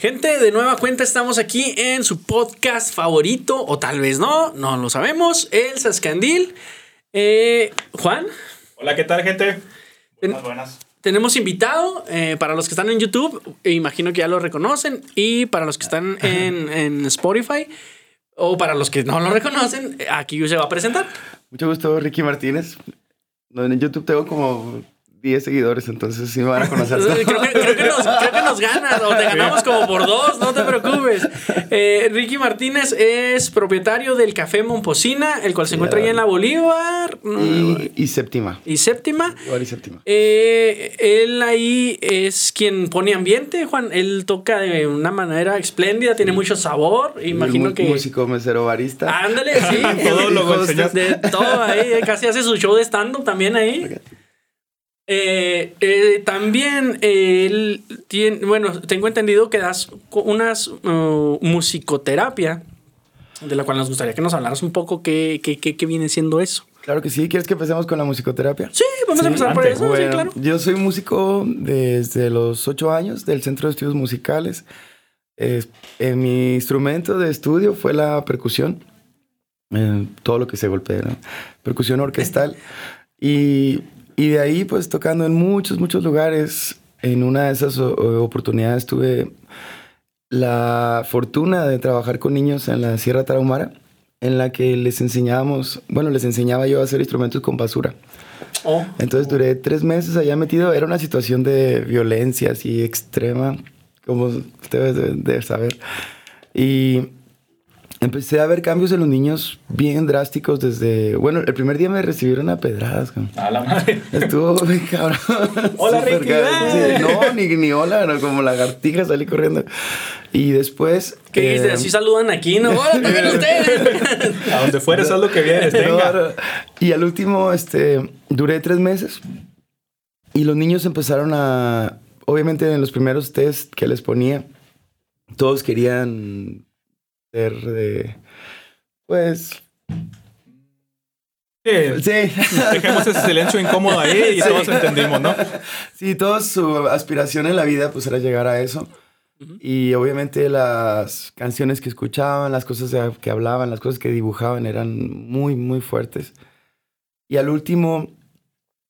Gente, de nueva cuenta estamos aquí en su podcast favorito, o tal vez no, no lo sabemos, El Sascandil. Eh, Juan. Hola, ¿qué tal, gente? Buenas, buenas. Tenemos invitado eh, para los que están en YouTube, e imagino que ya lo reconocen, y para los que están en, en Spotify, o para los que no lo reconocen, aquí se va a presentar. Mucho gusto, Ricky Martínez. En YouTube tengo como 10 seguidores, entonces sí me van a conocer. creo, que, creo, que nos, creo, que, nos, ganas, o te ganamos como por dos, no te preocupes. Eh, Ricky Martínez es propietario del Café Momposina, el cual se encuentra ahí en la Bolívar. Y, y séptima. Y séptima. Bolívar y séptima. Eh, él ahí es quien pone ambiente, Juan. Él toca de una manera espléndida, tiene mucho sabor. Imagino que. Músico, mesero, barista. Ándale, sí. todo lo de todo ahí. Casi hace su show de stand-up también ahí. Okay. Eh, eh, también eh, él tiene, bueno, tengo entendido que das unas uh, musicoterapia, de la cual nos gustaría que nos hablaras un poco qué, qué, qué, viene siendo eso. Claro que sí, ¿quieres que empecemos con la musicoterapia? Sí, vamos sí, a empezar por eso, bueno, sí, claro. Yo soy músico desde los ocho años del Centro de Estudios Musicales. Eh, mi instrumento de estudio fue la percusión, todo lo que se golpea, ¿no? percusión orquestal. y y de ahí, pues tocando en muchos, muchos lugares. En una de esas oportunidades tuve la fortuna de trabajar con niños en la Sierra Tarahumara, en la que les enseñábamos, bueno, les enseñaba yo a hacer instrumentos con basura. Oh. Entonces duré tres meses allá metido. Era una situación de violencia así extrema, como ustedes deben saber. Y empecé a ver cambios en los niños bien drásticos desde... Bueno, el primer día me recibieron a pedradas. A la madre. Estuvo bien cabrón. Hola, Ricky. Sí, no, ni, ni hola, no, como lagartija salí corriendo. Y después... ¿Qué eh, dices? Así saludan aquí, ¿no? Hola, también ustedes. a donde fueres, haz lo que vienes, venga. Y al último, este, duré tres meses. Y los niños empezaron a... Obviamente en los primeros test que les ponía, todos querían de, pues... Sí. Dejemos ese silencio incómodo ahí y todos entendimos, ¿no? Sí, toda su aspiración en la vida pues era llegar a eso. Y obviamente las canciones que escuchaban, las cosas que hablaban, las cosas que dibujaban eran muy, muy fuertes. Y al último,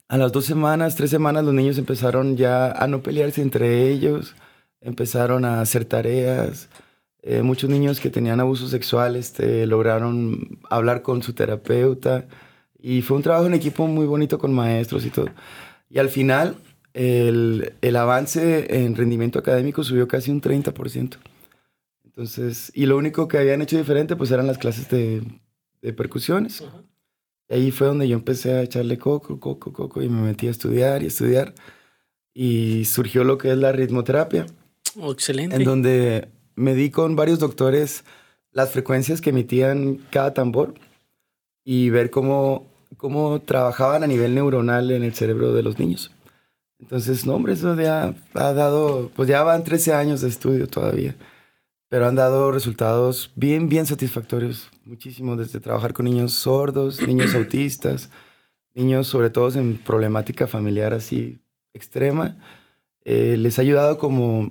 a las dos semanas, tres semanas, los niños empezaron ya a no pelearse entre ellos, empezaron a hacer tareas, eh, muchos niños que tenían abuso sexual este, lograron hablar con su terapeuta y fue un trabajo en equipo muy bonito con maestros y todo. Y al final el, el avance en rendimiento académico subió casi un 30%. Entonces, y lo único que habían hecho diferente pues eran las clases de, de percusiones. Y ahí fue donde yo empecé a echarle coco, coco, coco y me metí a estudiar y estudiar. Y surgió lo que es la ritmoterapia. Oh, excelente. En donde me di con varios doctores las frecuencias que emitían cada tambor y ver cómo, cómo trabajaban a nivel neuronal en el cerebro de los niños. Entonces, no, hombre, eso ya ha dado, pues ya van 13 años de estudio todavía, pero han dado resultados bien, bien satisfactorios, muchísimo, desde trabajar con niños sordos, niños autistas, niños sobre todo en problemática familiar así extrema. Eh, les ha ayudado como,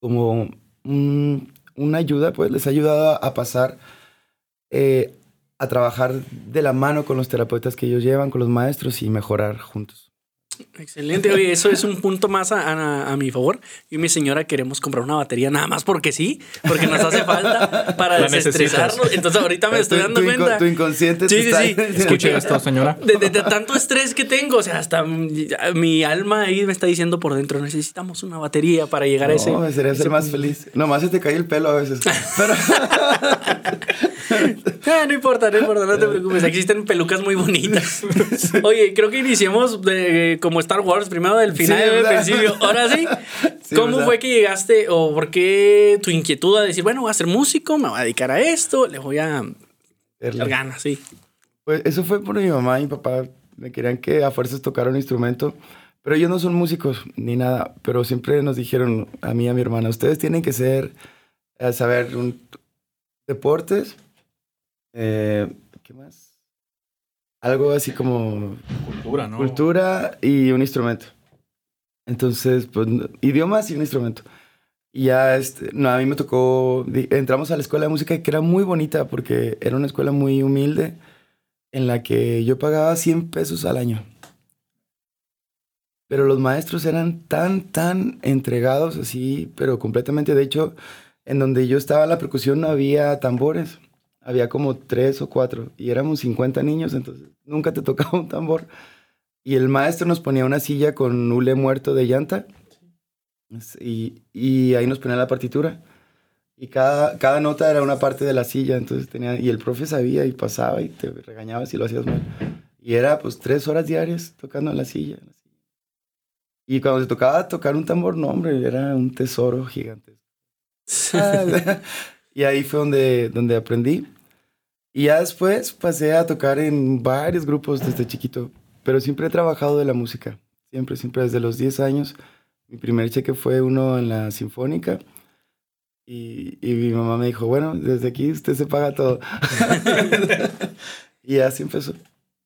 como una ayuda, pues les ha ayudado a pasar eh, a trabajar de la mano con los terapeutas que ellos llevan, con los maestros y mejorar juntos. Excelente, oye, eso es un punto más a, mi favor. Yo y mi señora queremos comprar una batería nada más porque sí, porque nos hace falta para desestresarnos. Entonces ahorita me estoy dando cuenta. Tu inconsciente sí, sí, sí. Escuche esto, señora. De, tanto estrés que tengo, o sea, hasta mi alma ahí me está diciendo por dentro, necesitamos una batería para llegar a ese... No, me sería ser más feliz. Nomás se te cae el pelo a veces. Pero... ah, no importa, no importa, no te preocupes. Existen pelucas muy bonitas. Oye, creo que iniciemos de, como Star Wars, primero del final y del principio. Ahora sí, ¿cómo fue que llegaste o por qué tu inquietud a decir, bueno, voy a ser músico, me voy a dedicar a esto, le voy a dar ganas, sí? Pues eso fue por mi mamá y mi papá. Me querían que a fuerzas tocara un instrumento. Pero ellos no son músicos ni nada, pero siempre nos dijeron a mí y a mi hermana, ustedes tienen que ser, a saber, un, deportes, eh, ¿qué más? algo así como... Cultura, ¿no? Cultura y un instrumento. Entonces, pues, idiomas y un instrumento. Y ya, este, no, a mí me tocó, entramos a la escuela de música que era muy bonita porque era una escuela muy humilde en la que yo pagaba 100 pesos al año. Pero los maestros eran tan, tan entregados así, pero completamente. De hecho, en donde yo estaba en la percusión no había tambores. Había como tres o cuatro. Y éramos 50 niños, entonces nunca te tocaba un tambor. Y el maestro nos ponía una silla con hule muerto de llanta. Y, y ahí nos ponía la partitura. Y cada, cada nota era una parte de la silla, entonces tenía, y el profe sabía y pasaba y te regañaba si lo hacías mal. Y era pues tres horas diarias tocando en la silla. Y cuando se tocaba tocar un tambor, no, hombre, era un tesoro gigante. y ahí fue donde, donde aprendí. Y ya después pasé a tocar en varios grupos desde chiquito, pero siempre he trabajado de la música. Siempre, siempre desde los 10 años. Mi primer cheque fue uno en la Sinfónica. Y, y mi mamá me dijo, bueno, desde aquí usted se paga todo. y así empezó.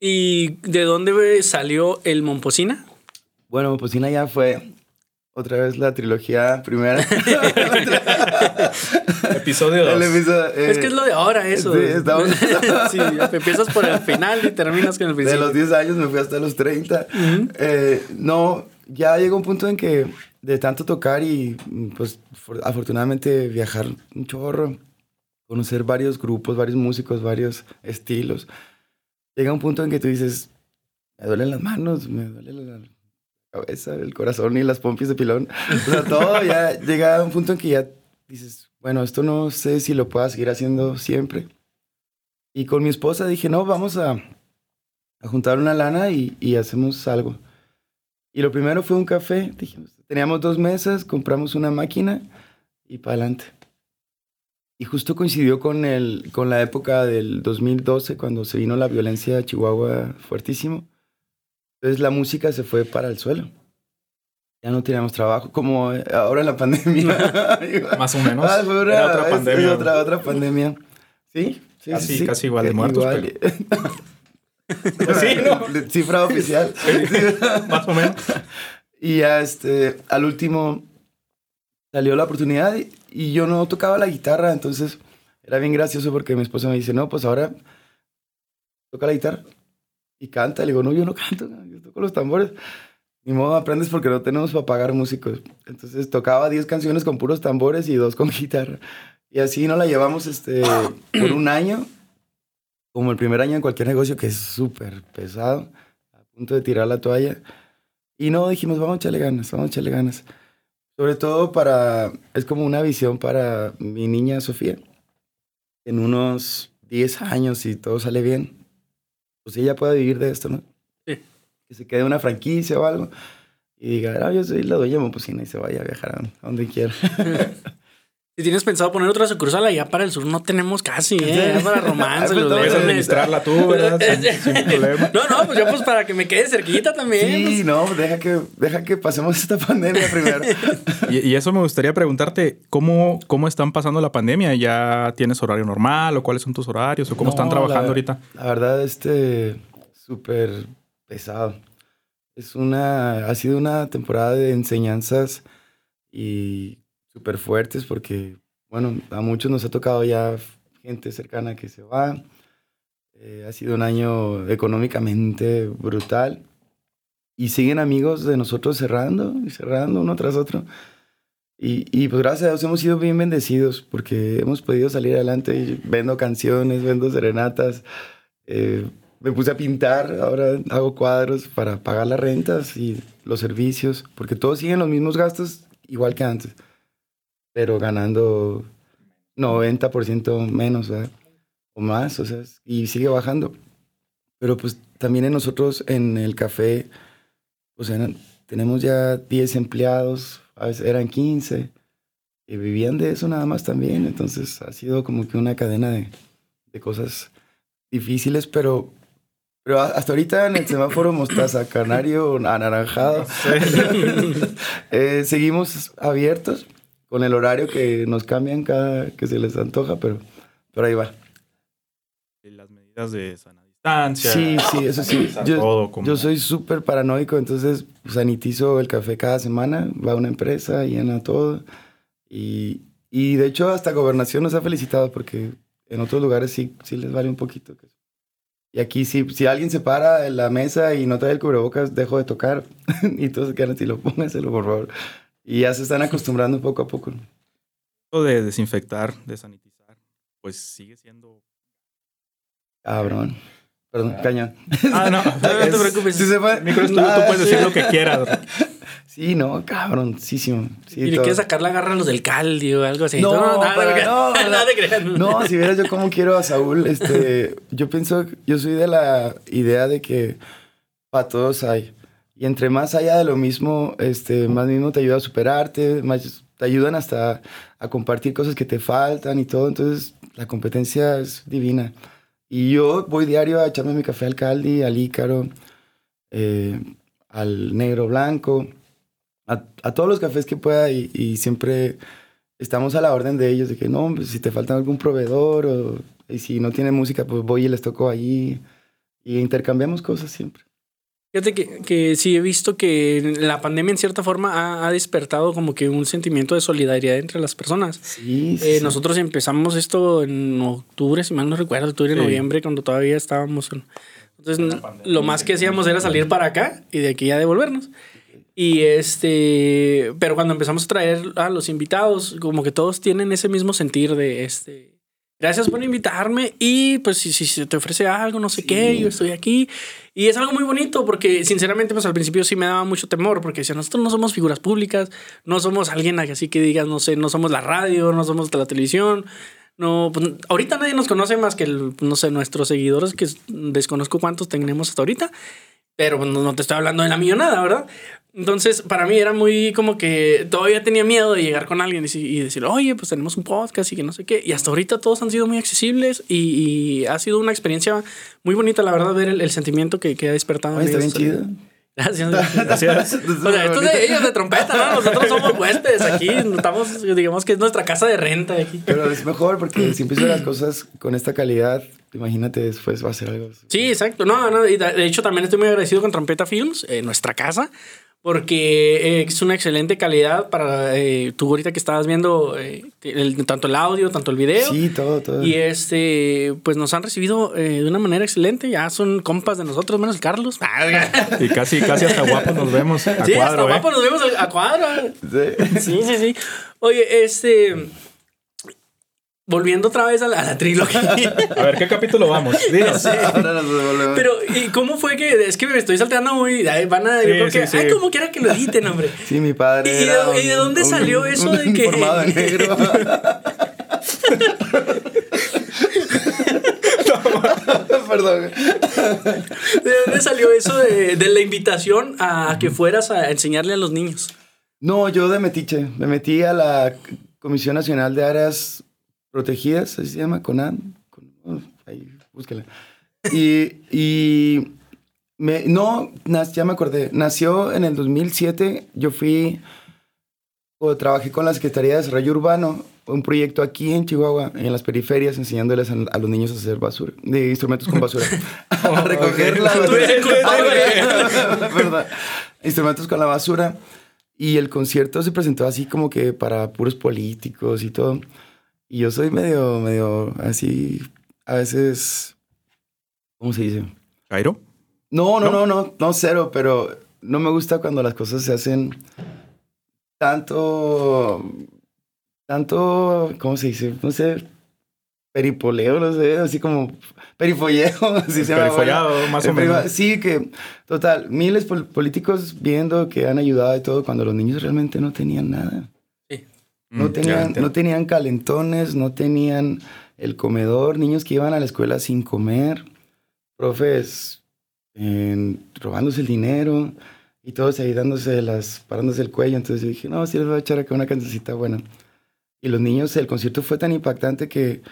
¿Y de dónde salió el Momposina? Bueno, pues ya fue otra vez la trilogía primera. episodio 2. es que es lo de ahora eso. Sí, estamos... sí, empiezas por el final y terminas con el principio. De los 10 años me fui hasta los 30. Eh, no, ya llegó un punto en que de tanto tocar y pues afortunadamente viajar un chorro, conocer varios grupos, varios músicos, varios estilos, llega un punto en que tú dices, me duelen las manos, me duele la cabeza, el corazón y las pompis de pilón. O sea, todo ya llega a un punto en que ya dices, bueno, esto no sé si lo pueda seguir haciendo siempre. Y con mi esposa dije, no, vamos a, a juntar una lana y, y, hacemos algo. Y lo primero fue un café. Dijimos, teníamos dos mesas, compramos una máquina y para adelante. Y justo coincidió con, el, con la época del 2012, cuando se vino la violencia a Chihuahua fuertísimo. Entonces la música se fue para el suelo. Ya no teníamos trabajo, como ahora en la pandemia. Más o menos. Ah, Era otra pandemia. otra, otra pandemia. Sí, sí, casi, sí, casi igual de muertos. sí, ¿no? Cifra oficial. Más o menos. Y ya, este, al último salió la oportunidad y, y yo no tocaba la guitarra, entonces era bien gracioso porque mi esposa me dice, no, pues ahora toca la guitarra y canta. Le digo, no, yo no canto, los tambores. Ni modo, aprendes porque no tenemos para pagar músicos. Entonces tocaba 10 canciones con puros tambores y dos con guitarra. Y así nos la llevamos este, por un año, como el primer año en cualquier negocio que es súper pesado, a punto de tirar la toalla. Y no, dijimos, vamos a echarle ganas, vamos a echarle ganas. Sobre todo para, es como una visión para mi niña Sofía. En unos 10 años, si todo sale bien, pues ella pueda vivir de esto, ¿no? Que se quede una franquicia o algo y diga, ah, yo soy la dueña de Momposina y se vaya a viajar a donde quiera. Si tienes pensado poner otra sucursal allá para el sur, no tenemos casi, ¿eh? para romance. los puedes administrarla tú, ¿verdad? sin, problema. No, no, pues yo pues para que me quede cerquita también. Sí, pues. no, deja que, deja que pasemos esta pandemia primero. y, y, eso me gustaría preguntarte, ¿cómo, ¿cómo están pasando la pandemia? ¿Ya tienes horario normal o cuáles son tus horarios o cómo están trabajando ahorita? La verdad, este, súper pesado. Es una, ha sido una temporada de enseñanzas y súper fuertes porque, bueno, a muchos nos ha tocado ya gente cercana que se va. Eh, ha sido un año económicamente brutal. Y siguen amigos de nosotros cerrando y cerrando uno tras otro. Y, y, pues gracias a Dios hemos sido bien bendecidos porque hemos podido salir adelante. Vendo canciones, vendo serenatas. Eh, me puse a pintar, ahora hago cuadros para pagar las rentas y los servicios, porque todos siguen los mismos gastos igual que antes pero ganando 90% menos, ¿verdad? O más, o sea, y sigue bajando. Pero pues también en nosotros en el café, pues tenemos ya 10 empleados, a veces eran 15, y vivían de eso nada más también. Entonces ha sido como que una cadena de, de cosas difíciles, pero, pero hasta ahorita en el semáforo mostaza, canario, anaranjado, eh, seguimos abiertos con el horario que nos cambian cada que se les antoja, pero, pero ahí va. Las medidas de sana distancia. Sí, sí, eso sí. Yo, yo soy súper paranoico, entonces sanitizo el café cada semana, va a una empresa, llena todo. Y, y de hecho hasta gobernación nos ha felicitado porque en otros lugares sí, sí les vale un poquito. Y aquí si, si alguien se para en la mesa y no trae el cubrebocas, dejo de tocar. y todos se quedan así, lo póngaselo por favor. Y ya se están acostumbrando poco a poco. De desinfectar, de sanitizar, pues sigue siendo... Cabrón. Perdón, cañón. Ah, no, no, te preocupes. Si se puede. tú, puedes decir lo que quieras. Sí, no, cabroncísimo. Sí, y le quieres sacar la garra a los del Caldi o algo así. No, no, no, no, no, si vieras yo cómo quiero a Saúl, este, yo pienso, yo soy de la idea de que para todos hay. Y entre más haya de lo mismo, este, más mismo te ayuda a superarte, más te ayudan hasta a compartir cosas que te faltan y todo. Entonces, la competencia es divina. Y yo voy diario a echarme mi café al Caldi, al Ícaro, eh, al Negro Blanco a, todos los cafés que pueda y, siempre estamos a la orden de ellos, de que no, pues, si te falta algún proveedor o y si no tiene música, pues voy y les toco allí y intercambiamos cosas siempre. Fíjate que, que sí he visto que la pandemia en cierta forma ha, despertado como que un sentimiento de solidaridad entre las personas. Sí, eh, Nosotros empezamos esto en octubre, si mal no recuerdo, octubre, noviembre, cuando todavía estábamos en... Entonces, lo más que hacíamos era salir para acá y de aquí ya devolvernos. Y este, pero cuando empezamos a traer a los invitados, como que todos tienen ese mismo sentir de este, gracias por invitarme y pues si, si se te ofrece algo, no sé qué, yo estoy aquí. Y es algo muy bonito porque sinceramente pues al principio sí me daba mucho temor porque si nosotros no somos figuras públicas, no somos alguien así que digas, no sé, no somos la radio, no somos la televisión. No, pues ahorita nadie nos conoce más que, no sé, nuestros seguidores, que desconozco cuántos tenemos hasta ahorita, pero no, no te estoy hablando de la millonada, ¿verdad? Entonces, para mí era muy como que todavía tenía miedo de llegar con alguien y, decir, oye, pues tenemos un podcast y que no sé qué. Y hasta ahorita todos han sido muy accesibles y, ha sido una experiencia muy bonita, la verdad, ver el, sentimiento que, que, ha despertado. está bien chido. Gracias. Gracias. o sea, esto de ellos de trompeta, ¿no? Nosotros somos huéspedes aquí. Estamos, digamos que es nuestra casa de renta aquí. Pero es mejor porque si empiezas las cosas con esta calidad, imagínate después va a ser algo. Sí, exacto. No, no, y de hecho también estoy muy agradecido con Trompeta Films, eh, nuestra casa, porque es una excelente calidad para eh, tú ahorita que estabas viendo eh, tanto el audio, tanto el video. Sí, todo, todo. Y este, pues nos han recibido eh, de una manera excelente. Ya son compas de nosotros, menos el Carlos. y casi, casi hasta guapo nos vemos a sí, hasta guapo nos vemos a, cuadro. Sí. sí, sí, Oye, este Volviendo otra vez a la, trilogía. A ver, ¿qué capítulo vamos? Dinos. Pero, ¿y cómo fue que.? Es que me estoy salteando muy. Van a. yo creo que. Ay, como quiera que lo editen, hombre. Sí, mi padre. ¿Y, de, ¿y de dónde salió eso de que.? Formado en negro. Perdón. ¿De dónde salió eso de, de la invitación a que fueras a enseñarle a los niños? No, yo de metiche. Me metí a la Comisión Nacional de Áreas protegidas, así se llama, CONAN. Con, ahí, búsquela. Y, y me, no, ya me acordé, nació en el 2007, yo fui, o trabajé con la Secretaría de Desarrollo Urbano, un proyecto aquí en Chihuahua, en las periferias, enseñándoles a, los niños a hacer basura, de instrumentos con basura. a recoger la basura. instrumentos con la basura. Y el concierto se presentó así como que para puros políticos y todo. Y yo soy medio, medio así, a veces, ¿cómo se dice? ¿Cairo? No, no, no, no, no, cero, pero no me gusta cuando las cosas se hacen tanto, tanto, ¿cómo se dice? No sé, peripoleo, no sé, así como perifolleo, así se Perifollado, más o menos. Sí, que, total, miles de políticos viendo que han ayudado y todo cuando los niños realmente no tenían nada. No mm, tenían, no tenían calentones, no tenían el comedor, niños que iban a la escuela sin comer, profes robándose el dinero y todos ahí dándose las, parándose el cuello. Entonces yo dije, no, sí les voy a echar acá una cancioncita buena. Y los niños, el concierto fue tan impactante que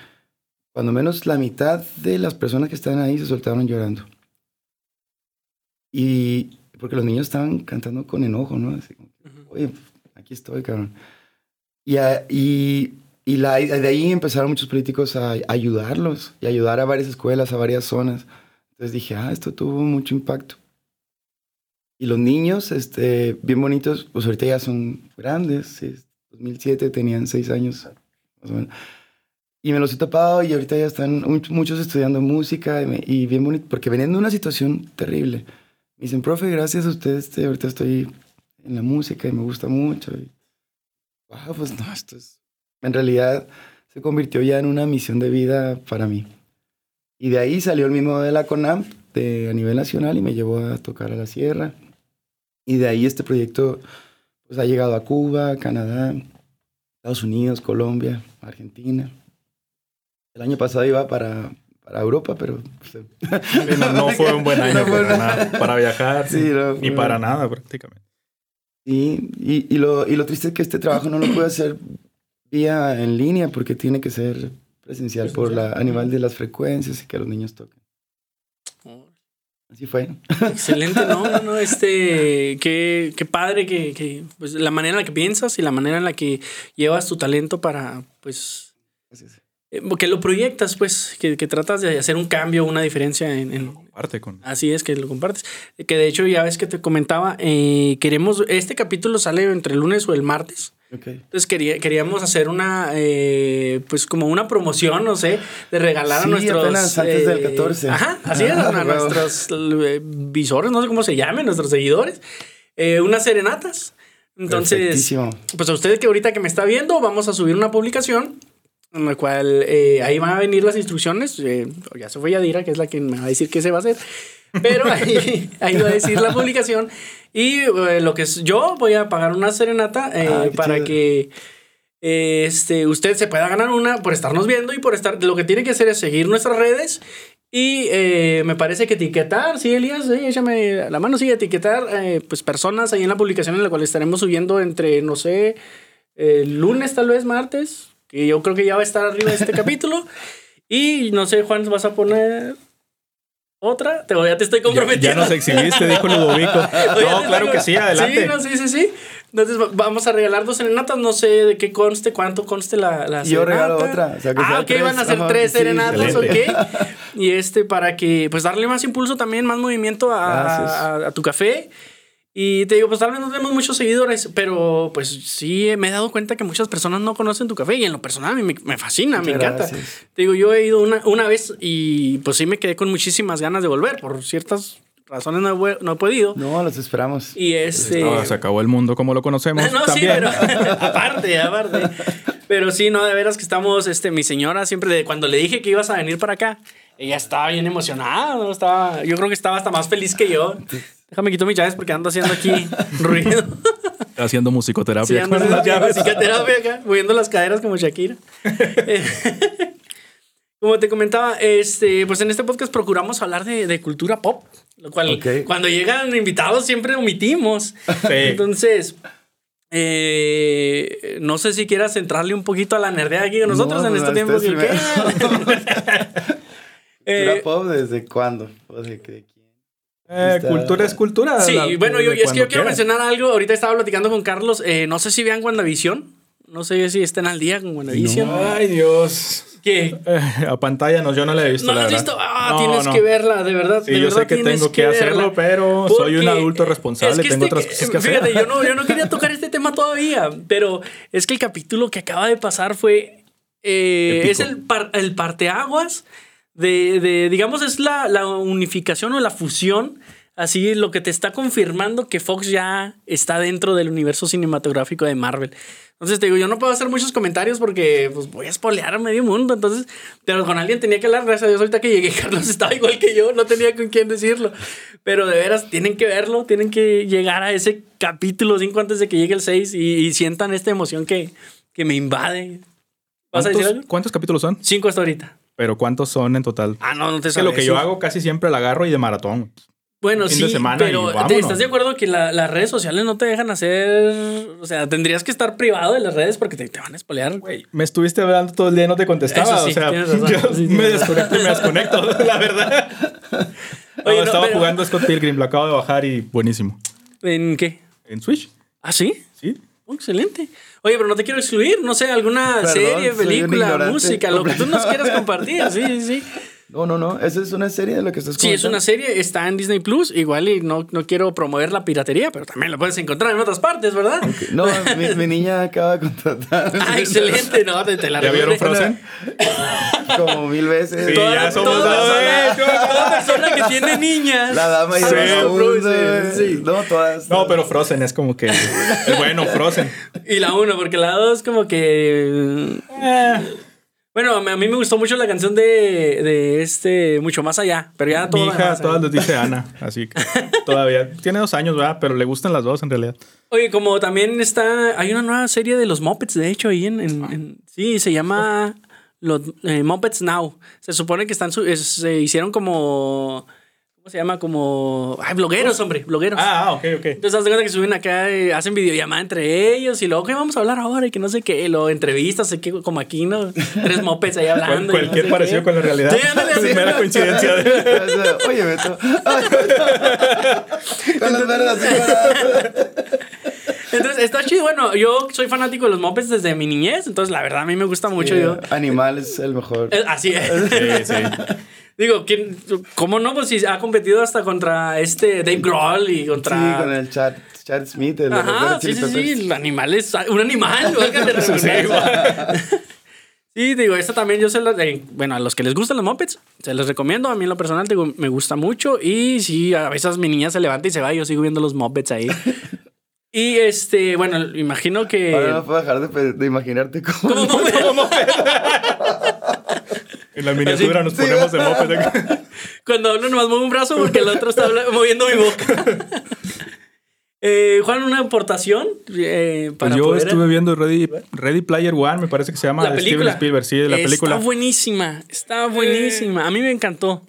cuando menos la mitad de las personas que estaban ahí se soltaron llorando. Y porque los niños estaban cantando con enojo, ¿no? Así oye, aquí estoy, cabrón. Y, y, y la, de ahí empezaron muchos políticos a, ayudarlos y ayudar a varias escuelas, a varias zonas. Entonces dije, ah, esto tuvo mucho impacto. Y los niños, este, bien bonitos, pues ahorita ya son grandes, 2007, tenían seis años, más o menos. Y me los he topado y ahorita ya están muchos estudiando música y, bien bonito, porque venían de una situación terrible. Me dicen, profe, gracias a usted, este, ahorita estoy en la música y me gusta mucho. Y, wow, pues no, esto es... En realidad se convirtió ya en una misión de vida para mí. Y de ahí salió el mismo de la CONAMP de, a nivel nacional y me llevó a tocar a la sierra. Y de ahí este proyecto pues, ha llegado a Cuba, Canadá, Estados Unidos, Colombia, Argentina. El año pasado iba para, para Europa, pero... Pues, no, fue un buen año para, nada, para viajar, ni para nada prácticamente. Y, y, y, lo, y lo triste es que este trabajo no lo puedo hacer vía en línea porque tiene que ser presencial por la animal de las frecuencias y que los niños toquen. Así fue. Excelente, no, no, este, qué, qué padre que, que, pues, la manera en la que piensas y la manera en la que llevas tu talento para, pues, eh, que lo proyectas, pues, que, que, tratas de hacer un cambio, una diferencia en... en comparte con... Así es, que lo compartes. Que de hecho, ya ves que te comentaba, eh, queremos, este capítulo sale entre el lunes o el martes. Entonces quería, queríamos hacer una, eh, pues como una promoción, no sé, de regalar a nuestros... apenas antes del 14. Ajá, así es, a nuestros visores, no sé cómo se llamen, nuestros seguidores, unas serenatas. Entonces, pues a usted que ahorita que me está viendo, vamos a subir una publicación en la cual eh, ahí van a venir las instrucciones. Eh, ya se fue Yadira, que es la que me va a decir qué se va a hacer. Pero ahí, ahí va a decir la publicación. Y eh, lo que es, yo voy a pagar una serenata ah, para que este, usted se pueda ganar una por estarnos viendo y por estar. Lo que tiene que hacer es seguir nuestras redes. Y me parece que etiquetar, sí, Elías, échame la mano, sí, etiquetar pues personas ahí en la publicación en la cual estaremos subiendo entre, no sé, lunes, tal vez martes, que yo creo que ya va a estar arriba de este capítulo. Y no sé, Juan, ¿vas a poner otra? Te, ya te estoy comprometiendo. Ya, nos exhibiste, dijo Ludovico. no, claro que sí, adelante. Sí, no, sí, sí, sí. Entonces vamos a regalar dos serenatas. No sé de qué conste, cuánto conste la, la Yo regalo otra. ah, ok, van a ser tres serenatas, ok. Y este, para que, pues darle más impulso también, más movimiento a, a tu café. Y te digo, pues tal vez no tenemos muchos seguidores, pero pues sí me he dado cuenta que muchas personas no conocen tu café y en lo personal a mí me, fascina, me encanta. Te digo, yo he ido una, una vez y pues sí me quedé con muchísimas ganas de volver por ciertas razones no he, no he podido. No, los esperamos. Y este... se acabó el mundo como lo conocemos. no, sí, pero aparte, aparte. Pero sí, no, de veras que estamos, este, mi señora siempre, de, cuando le dije que ibas a venir para acá, ella estaba bien emocionada, ¿no? Estaba, yo creo que estaba hasta más feliz que yo. Déjame quito mis llaves porque ando haciendo aquí ruido. Haciendo musicoterapia. Sí, haciendo musicoterapia acá, moviendo las caderas como Shakira. como te comentaba, este, pues en este podcast procuramos hablar de, de cultura pop, lo cual cuando llegan invitados siempre omitimos. Entonces, eh, no sé si quieras centrarle un poquito a la nerdea aquí con nosotros en este tiempo. ¿Cultura eh, pop desde cuándo? ¿De qué? Eh, cultura es cultura. Sí, bueno, yo, es que yo quiero mencionar algo. Ahorita estaba platicando con Carlos. Eh, no sé si vean WandaVision. No sé si estén al día con WandaVision. Ay, Dios. ¿Qué? Eh, a pantalla no, yo no la he visto. ¿No la, has visto? Ah, tienes que verla, de verdad. Sí, yo sé que tengo que, hacerlo, pero soy un adulto responsable, tengo este otras cosas que hacer. Fíjate, yo no, yo no quería tocar este tema todavía, pero es que el capítulo que acaba de pasar fue. Eh, es el, el parteaguas de, de, digamos, es la, la unificación o la fusión Así lo que te está confirmando que Fox ya está dentro del universo cinematográfico de Marvel. Entonces te digo, yo no puedo hacer muchos comentarios porque pues, voy a espolear a medio mundo. Entonces, pero con alguien tenía que hablar. Gracias a Dios, ahorita que llegué, Carlos estaba igual que yo, no tenía con quién decirlo. Pero de veras, tienen que verlo, tienen que llegar a ese capítulo 5 antes de que llegue el 6 y, sientan esta emoción que, que me invade. ¿Vas a decir algo? ¿Cuántos capítulos son? Cinco hasta ahorita. Pero ¿cuántos son en total? Ah, no, no te sabes. que lo que yo hago casi siempre la agarro y de maratón. Bueno, sí, pero ¿estás de acuerdo que las redes sociales no te dejan hacer... O sea, tendrías que estar privado de las redes porque te, van a espolear. Güey, me estuviste hablando todo el día y no te contestaba. o sea, yo me desconecto y me desconecto, la verdad. Oye, estaba jugando Scott Pilgrim, lo acabo de bajar y buenísimo. ¿En qué? En Switch. ¿Ah, sí? Sí. Oh, excelente. Oye, pero no te quiero excluir, no sé, alguna serie, película, música, lo que tú nos quieras compartir, sí, sí, sí. No, no, no. Esa es una serie de lo que estás Sí, es una serie. Está en Disney Plus. Igual y no, no quiero promover la piratería, pero también la puedes encontrar en otras partes, ¿verdad? No, mi, niña acaba de contratar. ah, excelente. No, te, la ¿Ya vieron Frozen? Como mil veces. Sí, toda, ya somos toda, persona, toda persona que tiene niñas. La dama y el sí, No, todas, No, pero Frozen es como que... bueno, Frozen. Y la uno, porque la dos como que... Eh. Bueno, a mí me gustó mucho la canción de, de este Mucho Más Allá, pero ya todo Mi hija todas lo dice Ana, así que todavía tiene dos años, ¿verdad? Pero le gustan las dos en realidad. Oye, como también está, hay una nueva serie de los Muppets, de hecho, ahí en, en, sí, se llama los eh, Muppets Now. Se supone que están, se hicieron como ¿Cómo se llama? Como. Ay, blogueros, hombre, blogueros. Ah, ah ok, ok. Entonces, haz de cuenta que suben acá, eh, hacen videollamada entre ellos y luego, ¿qué vamos a hablar ahora? Y que no sé qué, lo entrevistas, sé que como aquí, ¿no? Tres mopes ahí hablando. cualquier parecido con la realidad. Sí, ándale, Primera coincidencia. De... Oye, Beto. con las verdes así. Entonces, está chido. Bueno, yo soy fanático de los mopeds desde mi niñez. Entonces, la verdad, a mí me gusta mucho. yo. Animal es el mejor. Eh, así es. Sí, sí. Digo, ¿quién, ¿cómo no? Pues si ha competido hasta contra este Dave Grohl y contra. Sí, con el Chad, Chad Smith. El Ajá, sí, sí, sí. El animal es un animal. sí, digo, esta también yo se la. bueno, a los que les gustan los mopeds, se los recomiendo. A mí en lo personal digo, me gusta mucho. Y sí, a veces mi niña se levanta y se va y yo sigo viendo los mopeds ahí. Y este, bueno, imagino que. Ahora no puedo dejar de, de imaginarte cómo. ¿Cómo, cómo En la miniatura nos ponemos de moped. Cuando hablo nomás muevo un brazo porque el otro está moviendo mi boca. Eh, Juan, una aportación eh, para pues Yo estuve viendo Ready, Ready, Player One, me parece que se llama la película. Steven Spielberg, sí, de la película. Está buenísima, está buenísima. A mí me encantó.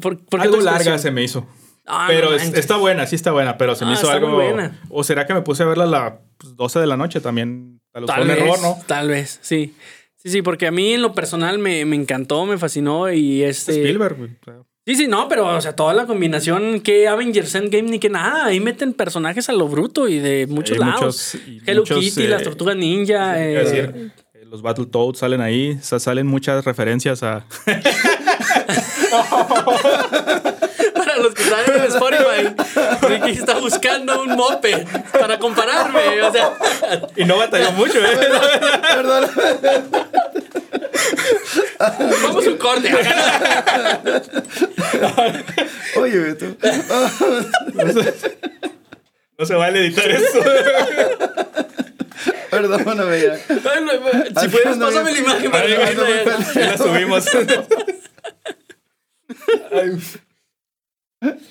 ¿Por, algo larga se me hizo. Ah, pero está buena, sí está buena, pero se me ah, hizo algo. Buena. O será que me puse a verla a las 12 de la noche también. A los tal vez, error, ¿no? Tal vez, sí. Sí, sí, porque a mí en lo personal me, encantó, me fascinó y este... Spielberg, Sí, sí, no, pero o sea, toda la combinación que Avengers Endgame ni que nada, ahí meten personajes a lo bruto y de muchos lados. Hello Kitty, las eh, tortugas ninja. Eh, decir, eh, los Battletoads salen ahí, o sea, salen muchas referencias a... los que están en Spotify, Ricky está buscando un mope para compararme. O sea. Y no batalló mucho, ¿eh? Perdón. Vamos un corte. Oye, Beto. No se vale editar eso. Perdóname ya. Si puedes, pásame la imagen para que la subimos.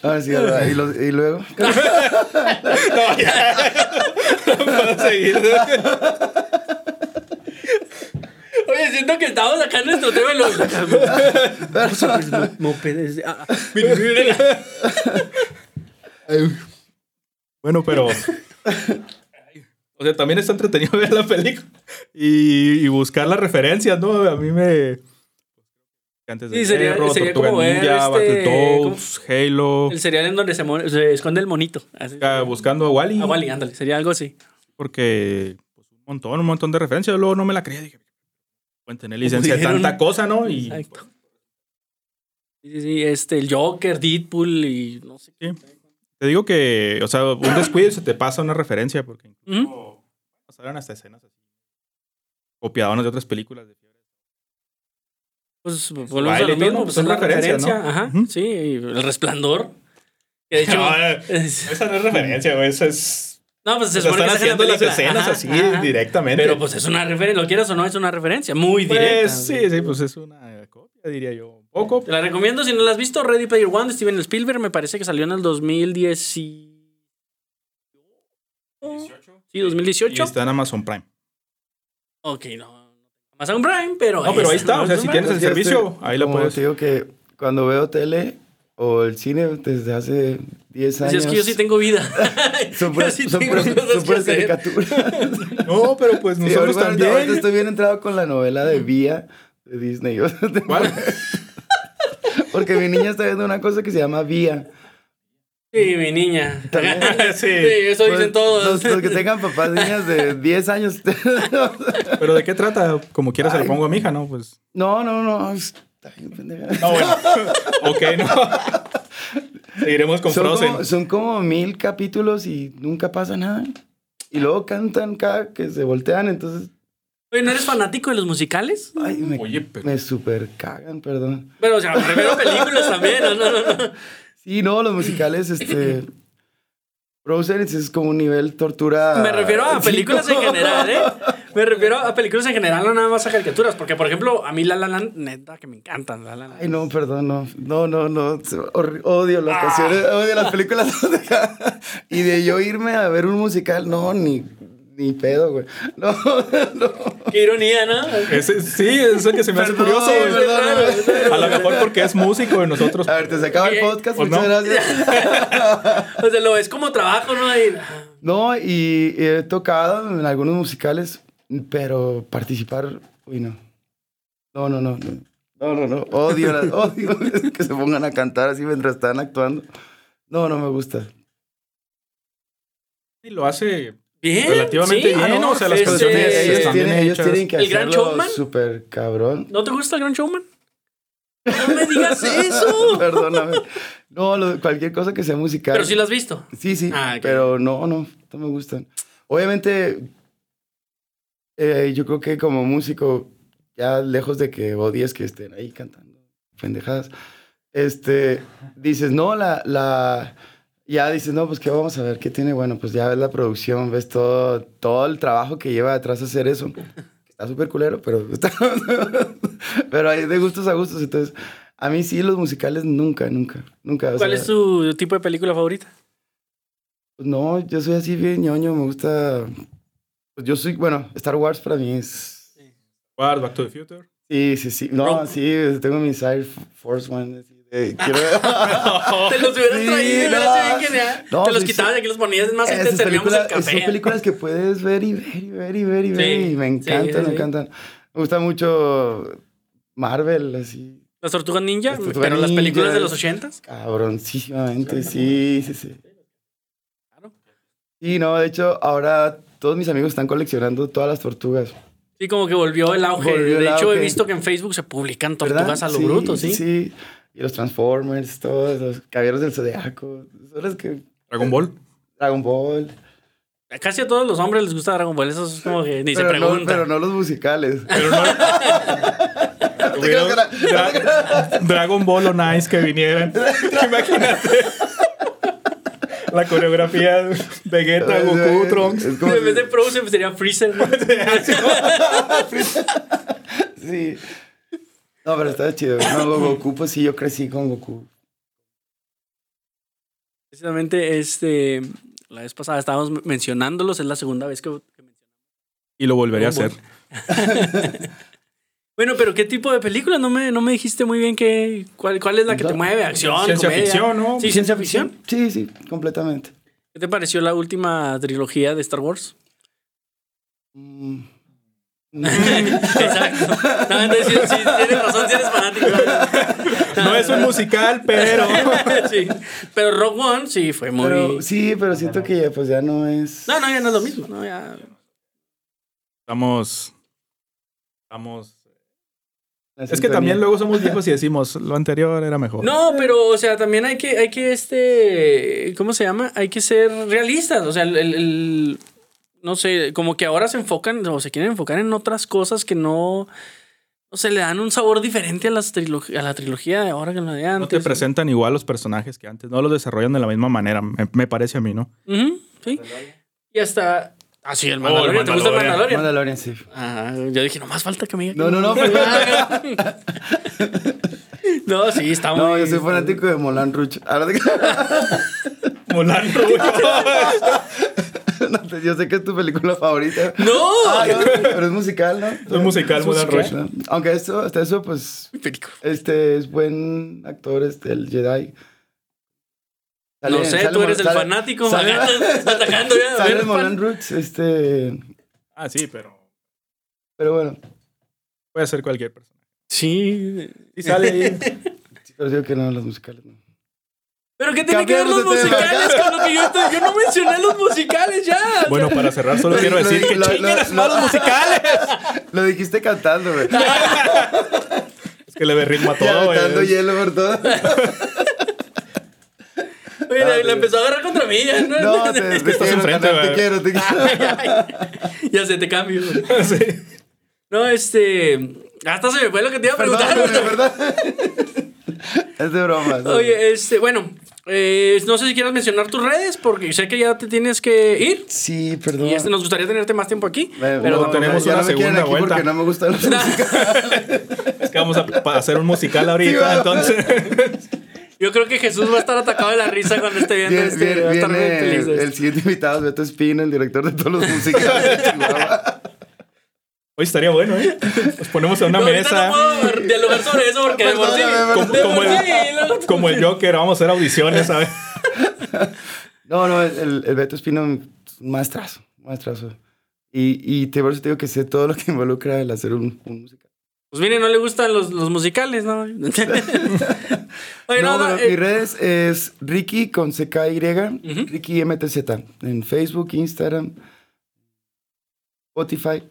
Ah, sí, ¿Y, lo, y luego. no, ya. No puedo seguir. Oye, siento que estamos acá en nuestro tema los. Mopedes. Ah, bueno, pero. O sea, también está entretenido ver la película y, y buscar las referencias, ¿no? A mí me antes de sí, sería, sería como Ninja, este, Battletoads, Halo. El serial en donde se, se esconde el monito. buscando a Wally. A Wally, ándale, sería algo así. Porque pues, un montón, un montón de referencias. Luego no me la creía. Dije, pueden tener licencia de tanta cosa, ¿no? Y, Exacto. Sí, sí, sí, este, el Joker, Deadpool y no sé qué. Te digo que, o sea, un descuido se te pasa una referencia porque incluso pasaron hasta escenas así. Copiadonas de otras películas de pues volvemos a lo mismo, pues, es la referencia, ¿no? Ajá, sí, el resplandor. Que de hecho, no, esa no es referencia, güey, eso es... No, pues se supone que haciendo las escenas así directamente. Pero pues es una referencia, lo quieras o no, es una referencia muy pues, directa. Sí, sí, pues es una copia, diría yo. Un poco. Te la recomiendo si no la has visto, Ready Player One de Steven Spielberg, me parece que salió en el 2010 y... Sí, 2018. Y está en Amazon Prime. Ok, no, un Prime, pero. No, pero ahí está. O sea, si tienes el servicio, ahí lo puedes. Te digo que cuando veo tele o el cine desde hace 10 años. es que yo sí tengo vida. son puras, sí son caricaturas. no, pero pues nosotros sí, también. Ahorita estoy bien entrado con la novela de Vía de Disney. ¿Cuál? Porque mi niña está viendo una cosa que se llama Vía. Sí, mi niña. sí. eso dicen pues, todos. Los, que tengan papás niñas de 10 años. Pero ¿de qué trata? Como quieras se lo pongo a mi hija, ¿no? Pues. No, no, no. No, bueno. ok, no. Seguiremos con son Frozen. Como, son como mil capítulos y nunca pasa nada. Y luego cantan cada que se voltean, entonces. Oye, ¿no eres fanático de los musicales? Ay, me, Oye, pero... me super cagan, perdón. Pero, o sea, primero películas también, no, no, no. Sí, no, los musicales, este. Frozen es como un nivel tortura. Me refiero a películas en general, ¿eh? Me refiero a películas en general, no nada más a caricaturas. Porque, por ejemplo, a mí La La Land, neta, que me encantan. La La Land. Ay, no, perdón, no. No, no, no. Odio las ah. canciones, odio las películas. y de yo irme a ver un musical, no, ni ni pedo, güey. No, no. Qué ironía, ¿no? sí, es el que se me hace curioso, güey. A lo mejor porque es músico de nosotros. A ver, te se acaba el podcast, muchas gracias. o sea, lo ves como trabajo, ¿no? No, y, he tocado en algunos musicales, pero participar, uy, no. No, no, no. No, no, no. Odio, odio que se pongan a cantar así mientras están actuando. No, no me gusta. Y lo hace Bien. Relativamente bien, ah, no, O sea, las este, canciones ellos, tienen, ellos tienen que ¿El Gran Showman? Súper cabrón. ¿No te gusta el Gran Showman? No me digas eso. Perdóname. No, cualquier cosa que sea musical. Pero sí lo has visto. Sí, sí. Ah, pero no, no, no me gustan. Obviamente, eh, yo creo que como músico, ya lejos de que odies que estén ahí cantando pendejadas, este, dices, no, la, la, ya dices, no, pues qué vamos a ver, qué tiene, bueno, pues ya ves la producción, ves todo, todo el trabajo que lleva detrás de hacer eso. Está súper culero, pero pero hay de gustos a gustos, entonces a mí sí los musicales nunca, nunca, nunca. ¿Cuál es tu tipo de película favorita? Pues no, yo soy así bien ñoño, me gusta, pues yo soy, bueno, Star Wars para mí es... Wars, Back to the Future. Sí, sí, sí, no, sí, tengo mi Side Force One, eh, quiero... Te los hubieras traído, no, bien genial. No, Te los quitabas y aquí los ponías, es más, te servíamos el café. Son películas que puedes ver y ver y ver y ver y ver. y me encantan, me encantan. Me gusta mucho Marvel, así. ¿Las Tortugas Ninja? Las ¿Pero las películas de los ochentas? Cabroncísimamente, sí, sí, sí. Claro. Y no, de hecho, ahora todos mis amigos están coleccionando todas las tortugas. Sí, como que volvió el auge. de hecho, he visto que en Facebook se publican tortugas a lo bruto, ¿sí? Sí, y los Transformers, todos los Caballeros del Zodiaco. Son los que... Dragon Ball. Dragon Ball. Casi a todos los hombres les gusta Dragon Ball, eso es como que ni se pregunta. pero no los musicales. Pero no. Dragon Ball o Nice que vinieran. Imagínate. La coreografía de Vegeta, Goku, Trunks. En vez de Frozen sería Freezer. sí. No, pero está chido. No, Goku, pues sí, yo crecí con Goku. Precisamente, este, la vez pasada estábamos mencionándolos, es la segunda vez que, mencionamos. Y lo volveré a hacer. bueno, pero ¿qué tipo de película? No me, no me dijiste muy bien qué, cuál, cuál es la que te mueve, acción, Ciencia ficción, ¿no? Sí, ciencia ficción. Sí, sí, completamente. ¿Qué te pareció la última trilogía de Star Wars? Mm, Exacto. No, entonces sí, tienes razón, si eres fanático. No es un musical, pero. sí. Pero Rogue One sí fue muy. sí, pero siento que ya, pues ya no es. No, no, ya no es lo mismo. No, ya... Estamos. Estamos. Es que también luego somos viejos y decimos lo anterior era mejor. No, pero, o sea, también hay que, hay que este. ¿Cómo se llama? Hay que ser realistas. O sea, el no sé, como que ahora se enfocan o se quieren enfocar en otras cosas que no, no sé, le dan un sabor diferente a, las a la trilogía de ahora que la de antes. No te presentan igual los personajes que antes, no los desarrollan de la misma manera, me, parece a mí, ¿no? sí. Y hasta... Ah, sí, el Mandalorian. ¿Te gusta el Mandalorian? Mandalorian, sí. Ah, yo dije, no más falta que me diga. No, no, no. no, sí, está muy... No, yo soy fanático de Molan Rouge. Molan Rouge. yo sé que es tu película favorita. ¡No! Ah, pero es musical, ¿no? Es musical, Moulin Rouge. Aunque esto, hasta eso, pues. Este es buen actor, este, el Jedi. no sé, tú eres el fanático. Sale, atacando ya. Sale Moulin Rouge, este. Ah, sí, pero. Pero bueno. Puede ser cualquier persona. Sí. Y sale ahí. Sí, pero digo que no, los musicales no. ¿Pero qué tiene que ver los musicales con lo que yo estoy? Yo no mencioné los musicales ya. Bueno, para cerrar, solo quiero decir que chinguen los musicales. Lo dijiste cantando, güey. que le ve ritmo a todo. Dando hielo por todo. Oye, ah, la, empezó a agarrar contra mí. Ya, no, no te, te, te, estás enfrente, te quiero, te quiero. ya sé, te cambio. sí. No, este. Hasta se me fue lo que te iba a preguntar. Perdón, ¿verdad? es de broma. Oye, este, bueno, eh, no sé si quieras mencionar tus redes, porque sé que ya te tienes que ir. Sí, perdón. Y este, nos gustaría tenerte más tiempo aquí. pero no, tenemos una segunda vuelta. Porque no me gusta los musicales. es que vamos a, hacer un musical ahorita, entonces. Yo creo que Jesús va a estar atacado de la risa cuando esté viendo este. Viene, va a estar feliz. El, siguiente invitado es Beto Espina, el director de todos los musicales de Chihuahua. Hoy estaría bueno, ¿eh? Nos ponemos en una mesa. No puedo dialogar sobre eso porque de por sí. Como, el, como el Joker, vamos a hacer audiciones, ¿sabes? No, no, el, el Beto Espino, un maestrazo, maestrazo. Y, y te, por eso te digo que sé todo lo que involucra el hacer un, un musical. Pues mire, no le gustan los, los musicales, ¿no? Oye, no, no, eh. mis redes es Ricky con CKY, Ricky MTZ, en Facebook, Instagram, Spotify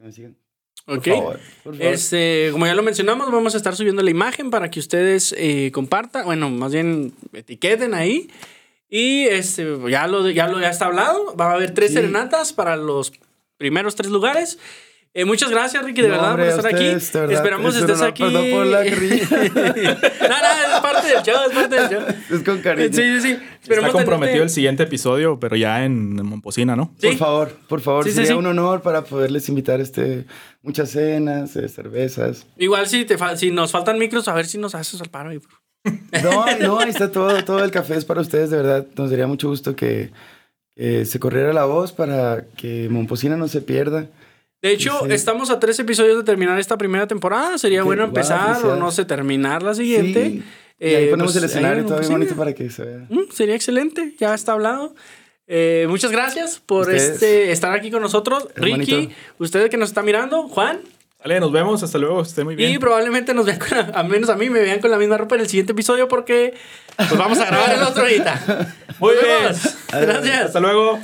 me sigan. Ok. Este, como ya lo mencionamos, vamos a estar subiendo la imagen para que ustedes eh, compartan, bueno, más bien etiqueten ahí. Y este, ya lo, ya lo ya está hablado. Va a haber tres serenatas para los primeros tres lugares. Eh, muchas gracias, Ricky, de verdad, por estar aquí. Esperamos que estés aquí. Perdón por la no, no, es parte del show, es parte del show. Es con cariño. Sí, sí, sí. Está comprometido el siguiente episodio, pero ya en, Momposina, ¿no? Por favor, por favor. sería un honor para poderles invitar este, muchas cenas, eh, cervezas. Igual si, te si nos faltan micros, a ver si nos haces al paro. Ahí. No, no, ahí está todo, todo el café es para ustedes, de verdad. Nos daría mucho gusto que, que se corriera la voz para que Momposina no se pierda. De hecho, estamos a tres episodios de terminar esta primera temporada. Sería bueno empezar o no sé, terminar la siguiente. Sí. y ahí eh, ponemos pues, el escenario todo bien bonito para que se vea. Mm, sería excelente, ya está hablado. Eh, muchas gracias por este estar aquí con nosotros. Ricky, ustedes que nos están mirando, Juan. Vale, nos vemos, hasta luego, esté muy bien. Y probablemente nos vean, con al menos a mí, me vean con la misma ropa en el siguiente episodio porque pues vamos a grabar el otro ahorita. Muy bien. Gracias. Hasta luego.